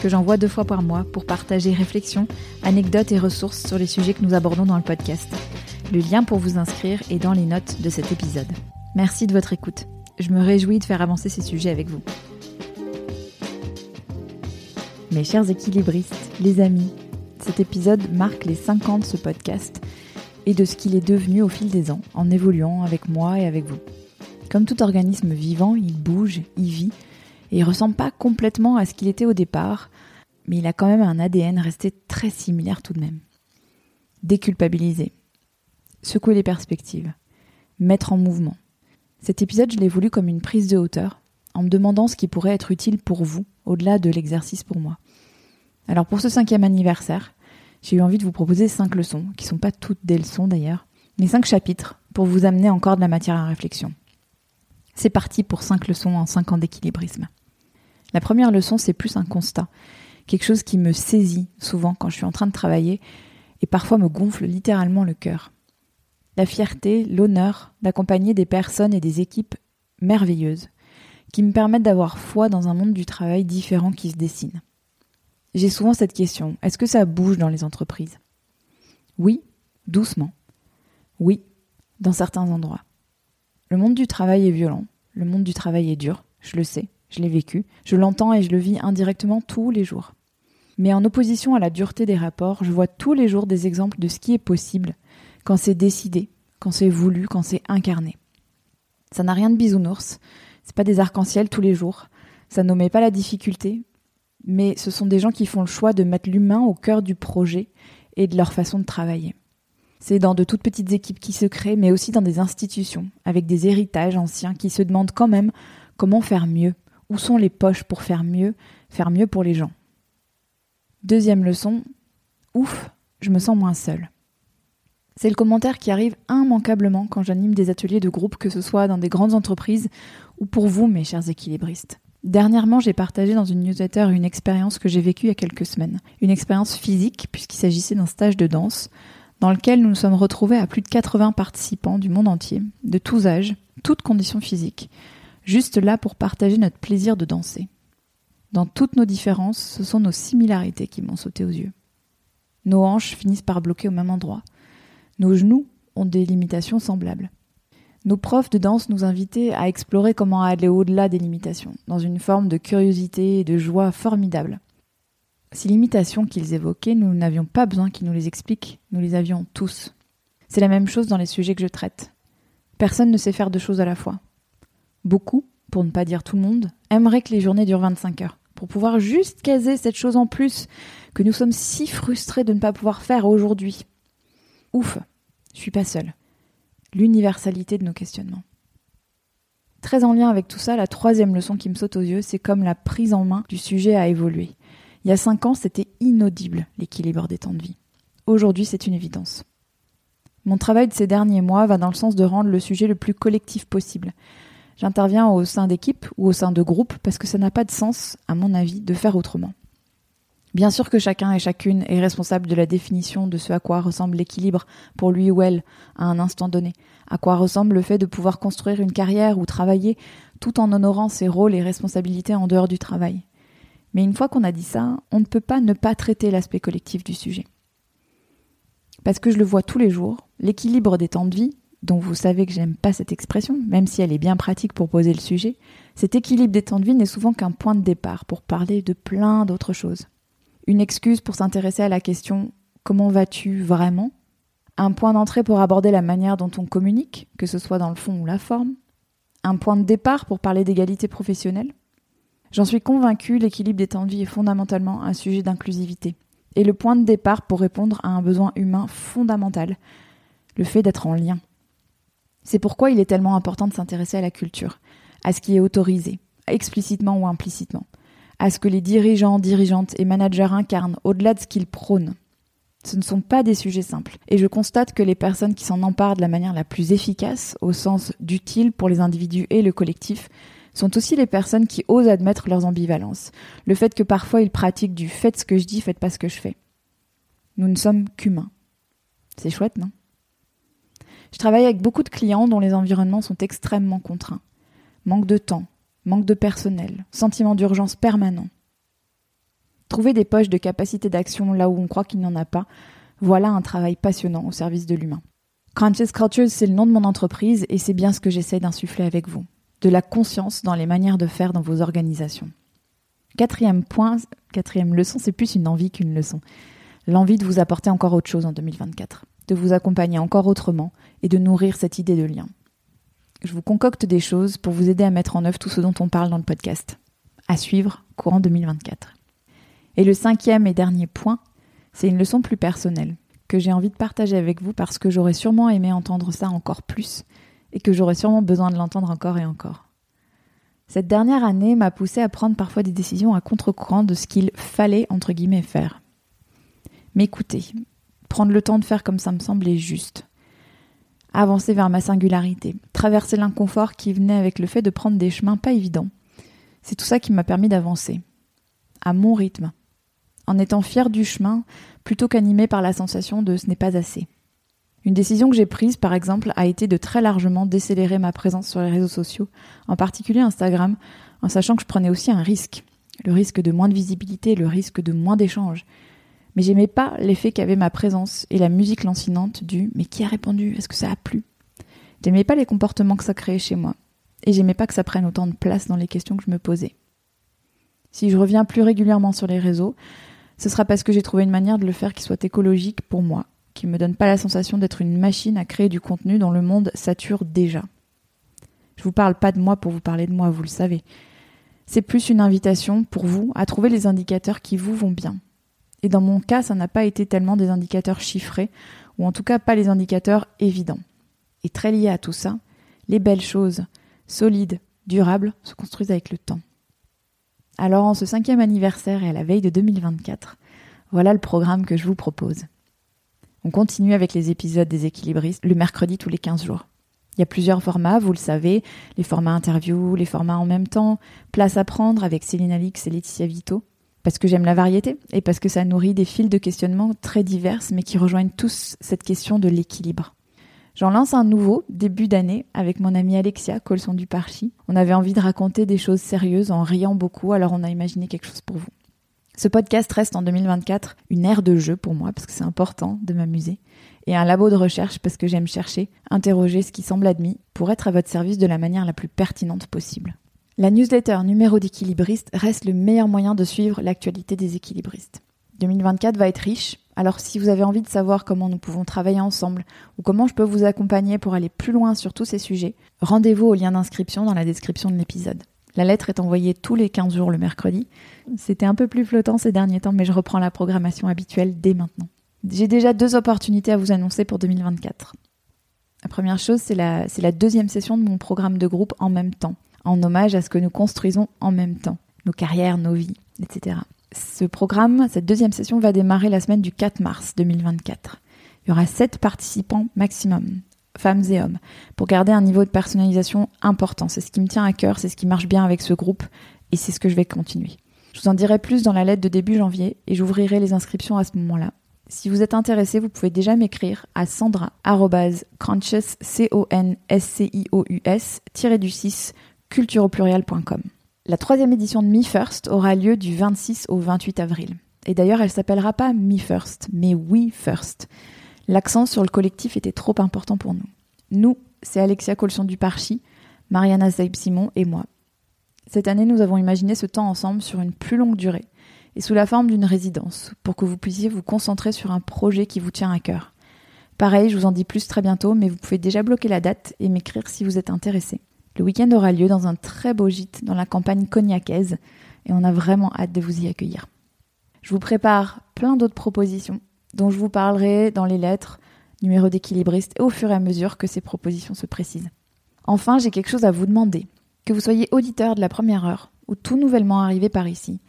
que j'envoie deux fois par mois pour partager réflexions, anecdotes et ressources sur les sujets que nous abordons dans le podcast. Le lien pour vous inscrire est dans les notes de cet épisode. Merci de votre écoute. Je me réjouis de faire avancer ces sujets avec vous. Mes chers équilibristes, les amis, cet épisode marque les 5 ans de ce podcast et de ce qu'il est devenu au fil des ans en évoluant avec moi et avec vous. Comme tout organisme vivant, il bouge, il vit, et il ressemble pas complètement à ce qu'il était au départ, mais il a quand même un ADN resté très similaire tout de même. Déculpabiliser, secouer les perspectives, mettre en mouvement. Cet épisode, je l'ai voulu comme une prise de hauteur, en me demandant ce qui pourrait être utile pour vous, au-delà de l'exercice pour moi. Alors pour ce cinquième anniversaire, j'ai eu envie de vous proposer cinq leçons, qui sont pas toutes des leçons d'ailleurs, mais cinq chapitres pour vous amener encore de la matière à réflexion. C'est parti pour 5 leçons en 5 ans d'équilibrisme. La première leçon, c'est plus un constat, quelque chose qui me saisit souvent quand je suis en train de travailler et parfois me gonfle littéralement le cœur. La fierté, l'honneur d'accompagner des personnes et des équipes merveilleuses qui me permettent d'avoir foi dans un monde du travail différent qui se dessine. J'ai souvent cette question, est-ce que ça bouge dans les entreprises? Oui, doucement. Oui, dans certains endroits. Le monde du travail est violent, le monde du travail est dur, je le sais, je l'ai vécu, je l'entends et je le vis indirectement tous les jours. Mais en opposition à la dureté des rapports, je vois tous les jours des exemples de ce qui est possible quand c'est décidé, quand c'est voulu, quand c'est incarné. Ça n'a rien de bisounours, c'est pas des arcs-en-ciel tous les jours, ça n'omet pas la difficulté, mais ce sont des gens qui font le choix de mettre l'humain au cœur du projet et de leur façon de travailler. C'est dans de toutes petites équipes qui se créent, mais aussi dans des institutions, avec des héritages anciens qui se demandent quand même comment faire mieux, où sont les poches pour faire mieux, faire mieux pour les gens? Deuxième leçon, ouf, je me sens moins seule. C'est le commentaire qui arrive immanquablement quand j'anime des ateliers de groupe, que ce soit dans des grandes entreprises ou pour vous, mes chers équilibristes. Dernièrement, j'ai partagé dans une newsletter une expérience que j'ai vécue il y a quelques semaines. Une expérience physique, puisqu'il s'agissait d'un stage de danse, dans lequel nous nous sommes retrouvés à plus de 80 participants du monde entier, de tous âges, toutes conditions physiques, juste là pour partager notre plaisir de danser. Dans toutes nos différences, ce sont nos similarités qui m'ont sauté aux yeux. Nos hanches finissent par bloquer au même endroit. Nos genoux ont des limitations semblables. Nos profs de danse nous invitaient à explorer comment aller au-delà des limitations, dans une forme de curiosité et de joie formidable. Ces limitations qu'ils évoquaient, nous n'avions pas besoin qu'ils nous les expliquent, nous les avions tous. C'est la même chose dans les sujets que je traite. Personne ne sait faire deux choses à la fois. Beaucoup, pour ne pas dire tout le monde, aimeraient que les journées durent 25 heures, pour pouvoir juste caser cette chose en plus que nous sommes si frustrés de ne pas pouvoir faire aujourd'hui. Ouf, je suis pas seule. L'universalité de nos questionnements. Très en lien avec tout ça, la troisième leçon qui me saute aux yeux, c'est comme la prise en main du sujet a évolué. Il y a cinq ans, c'était inaudible l'équilibre des temps de vie. Aujourd'hui, c'est une évidence. Mon travail de ces derniers mois va dans le sens de rendre le sujet le plus collectif possible. J'interviens au sein d'équipes ou au sein de groupes parce que ça n'a pas de sens, à mon avis, de faire autrement. Bien sûr que chacun et chacune est responsable de la définition de ce à quoi ressemble l'équilibre pour lui ou elle à un instant donné, à quoi ressemble le fait de pouvoir construire une carrière ou travailler tout en honorant ses rôles et responsabilités en dehors du travail. Mais une fois qu'on a dit ça, on ne peut pas ne pas traiter l'aspect collectif du sujet. Parce que je le vois tous les jours, l'équilibre des temps de vie, dont vous savez que j'aime pas cette expression, même si elle est bien pratique pour poser le sujet, cet équilibre des temps de vie n'est souvent qu'un point de départ pour parler de plein d'autres choses. Une excuse pour s'intéresser à la question comment vas-tu vraiment? Un point d'entrée pour aborder la manière dont on communique, que ce soit dans le fond ou la forme Un point de départ pour parler d'égalité professionnelle J'en suis convaincue, l'équilibre des temps de vie est fondamentalement un sujet d'inclusivité. Et le point de départ pour répondre à un besoin humain fondamental, le fait d'être en lien. C'est pourquoi il est tellement important de s'intéresser à la culture, à ce qui est autorisé, explicitement ou implicitement, à ce que les dirigeants, dirigeantes et managers incarnent au-delà de ce qu'ils prônent. Ce ne sont pas des sujets simples, et je constate que les personnes qui s'en emparent de la manière la plus efficace, au sens d'utile pour les individus et le collectif, sont aussi les personnes qui osent admettre leurs ambivalences, le fait que parfois ils pratiquent du faites ce que je dis, faites pas ce que je fais. Nous ne sommes qu'humains. C'est chouette, non? Je travaille avec beaucoup de clients dont les environnements sont extrêmement contraints. Manque de temps, manque de personnel, sentiment d'urgence permanent. Trouver des poches de capacité d'action là où on croit qu'il n'y en a pas, voilà un travail passionnant au service de l'humain. Conscious Cultures, c'est le nom de mon entreprise et c'est bien ce que j'essaie d'insuffler avec vous de la conscience dans les manières de faire dans vos organisations. Quatrième point, quatrième leçon, c'est plus une envie qu'une leçon. L'envie de vous apporter encore autre chose en 2024, de vous accompagner encore autrement et de nourrir cette idée de lien. Je vous concocte des choses pour vous aider à mettre en œuvre tout ce dont on parle dans le podcast. À suivre courant 2024. Et le cinquième et dernier point, c'est une leçon plus personnelle que j'ai envie de partager avec vous parce que j'aurais sûrement aimé entendre ça encore plus et que j'aurais sûrement besoin de l'entendre encore et encore. Cette dernière année m'a poussé à prendre parfois des décisions à contre-courant de ce qu'il fallait, entre guillemets, faire. M'écouter, prendre le temps de faire comme ça me semblait juste. Avancer vers ma singularité, traverser l'inconfort qui venait avec le fait de prendre des chemins pas évidents. C'est tout ça qui m'a permis d'avancer. À mon rythme. En étant fier du chemin, plutôt qu'animé par la sensation de ce n'est pas assez. Une décision que j'ai prise, par exemple, a été de très largement décélérer ma présence sur les réseaux sociaux, en particulier Instagram, en sachant que je prenais aussi un risque. Le risque de moins de visibilité, le risque de moins d'échanges. Mais j'aimais pas l'effet qu'avait ma présence et la musique lancinante du mais qui a répondu? Est-ce que ça a plu? J'aimais pas les comportements que ça créait chez moi. Et j'aimais pas que ça prenne autant de place dans les questions que je me posais. Si je reviens plus régulièrement sur les réseaux, ce sera parce que j'ai trouvé une manière de le faire qui soit écologique pour moi qui me donne pas la sensation d'être une machine à créer du contenu dont le monde sature déjà. Je vous parle pas de moi pour vous parler de moi, vous le savez. C'est plus une invitation pour vous à trouver les indicateurs qui vous vont bien. Et dans mon cas, ça n'a pas été tellement des indicateurs chiffrés, ou en tout cas pas les indicateurs évidents. Et très lié à tout ça, les belles choses, solides, durables, se construisent avec le temps. Alors en ce cinquième anniversaire et à la veille de 2024, voilà le programme que je vous propose. On continue avec les épisodes des équilibristes le mercredi tous les 15 jours. Il y a plusieurs formats, vous le savez, les formats interview, les formats en même temps, place à prendre avec Céline Alix et Laetitia Vito, parce que j'aime la variété et parce que ça nourrit des fils de questionnement très divers mais qui rejoignent tous cette question de l'équilibre. J'en lance un nouveau début d'année avec mon amie Alexia Colson du Parchi. On avait envie de raconter des choses sérieuses en riant beaucoup, alors on a imaginé quelque chose pour vous. Ce podcast reste en 2024 une ère de jeu pour moi parce que c'est important de m'amuser et un labo de recherche parce que j'aime chercher, interroger ce qui semble admis pour être à votre service de la manière la plus pertinente possible. La newsletter numéro d'équilibriste reste le meilleur moyen de suivre l'actualité des équilibristes. 2024 va être riche, alors si vous avez envie de savoir comment nous pouvons travailler ensemble ou comment je peux vous accompagner pour aller plus loin sur tous ces sujets, rendez-vous au lien d'inscription dans la description de l'épisode. La lettre est envoyée tous les 15 jours le mercredi. C'était un peu plus flottant ces derniers temps, mais je reprends la programmation habituelle dès maintenant. J'ai déjà deux opportunités à vous annoncer pour 2024. La première chose, c'est la, deuxième session de mon programme de groupe en même temps, en hommage à ce que nous construisons en même temps, nos carrières, nos vies, etc. Ce programme, cette deuxième session va démarrer la semaine du 4 mars 2024. Il y aura 7 participants maximum, femmes et hommes, pour garder un niveau de personnalisation important. C'est ce qui me tient à cœur, c'est ce qui marche bien avec ce groupe et c'est ce que je vais continuer. Je vous en dirai plus dans la lettre de début janvier et j'ouvrirai les inscriptions à ce moment-là. Si vous êtes intéressé, vous pouvez déjà m'écrire à sandra-conscious-du-6 cultureaupluriel.com. La troisième édition de Me First aura lieu du 26 au 28 avril. Et d'ailleurs, elle s'appellera pas Me First, mais We First. L'accent sur le collectif était trop important pour nous. Nous, c'est Alexia Colson du Parchi, Mariana Saib-Simon et moi. Cette année, nous avons imaginé ce temps ensemble sur une plus longue durée et sous la forme d'une résidence, pour que vous puissiez vous concentrer sur un projet qui vous tient à cœur. Pareil, je vous en dis plus très bientôt, mais vous pouvez déjà bloquer la date et m'écrire si vous êtes intéressé. Le week-end aura lieu dans un très beau gîte dans la campagne cognacaise, et on a vraiment hâte de vous y accueillir. Je vous prépare plein d'autres propositions, dont je vous parlerai dans les lettres, numéro d'équilibriste, et au fur et à mesure que ces propositions se précisent. Enfin, j'ai quelque chose à vous demander. Que vous soyez auditeur de la première heure, ou tout nouvellement arrivé par ici,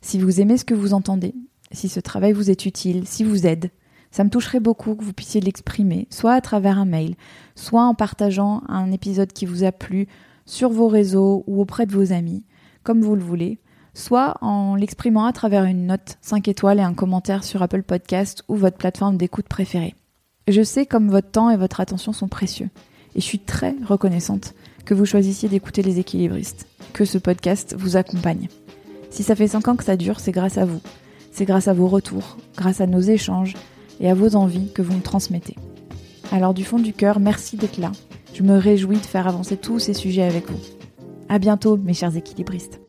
si vous aimez ce que vous entendez, si ce travail vous est utile, si vous aide, ça me toucherait beaucoup que vous puissiez l'exprimer, soit à travers un mail, soit en partageant un épisode qui vous a plu sur vos réseaux ou auprès de vos amis, comme vous le voulez, soit en l'exprimant à travers une note 5 étoiles et un commentaire sur Apple Podcast ou votre plateforme d'écoute préférée. Je sais comme votre temps et votre attention sont précieux, et je suis très reconnaissante que vous choisissiez d'écouter les équilibristes, que ce podcast vous accompagne. Si ça fait 5 ans que ça dure, c'est grâce à vous. C'est grâce à vos retours, grâce à nos échanges et à vos envies que vous me transmettez. Alors du fond du cœur, merci d'être là. Je me réjouis de faire avancer tous ces sujets avec vous. À bientôt, mes chers équilibristes.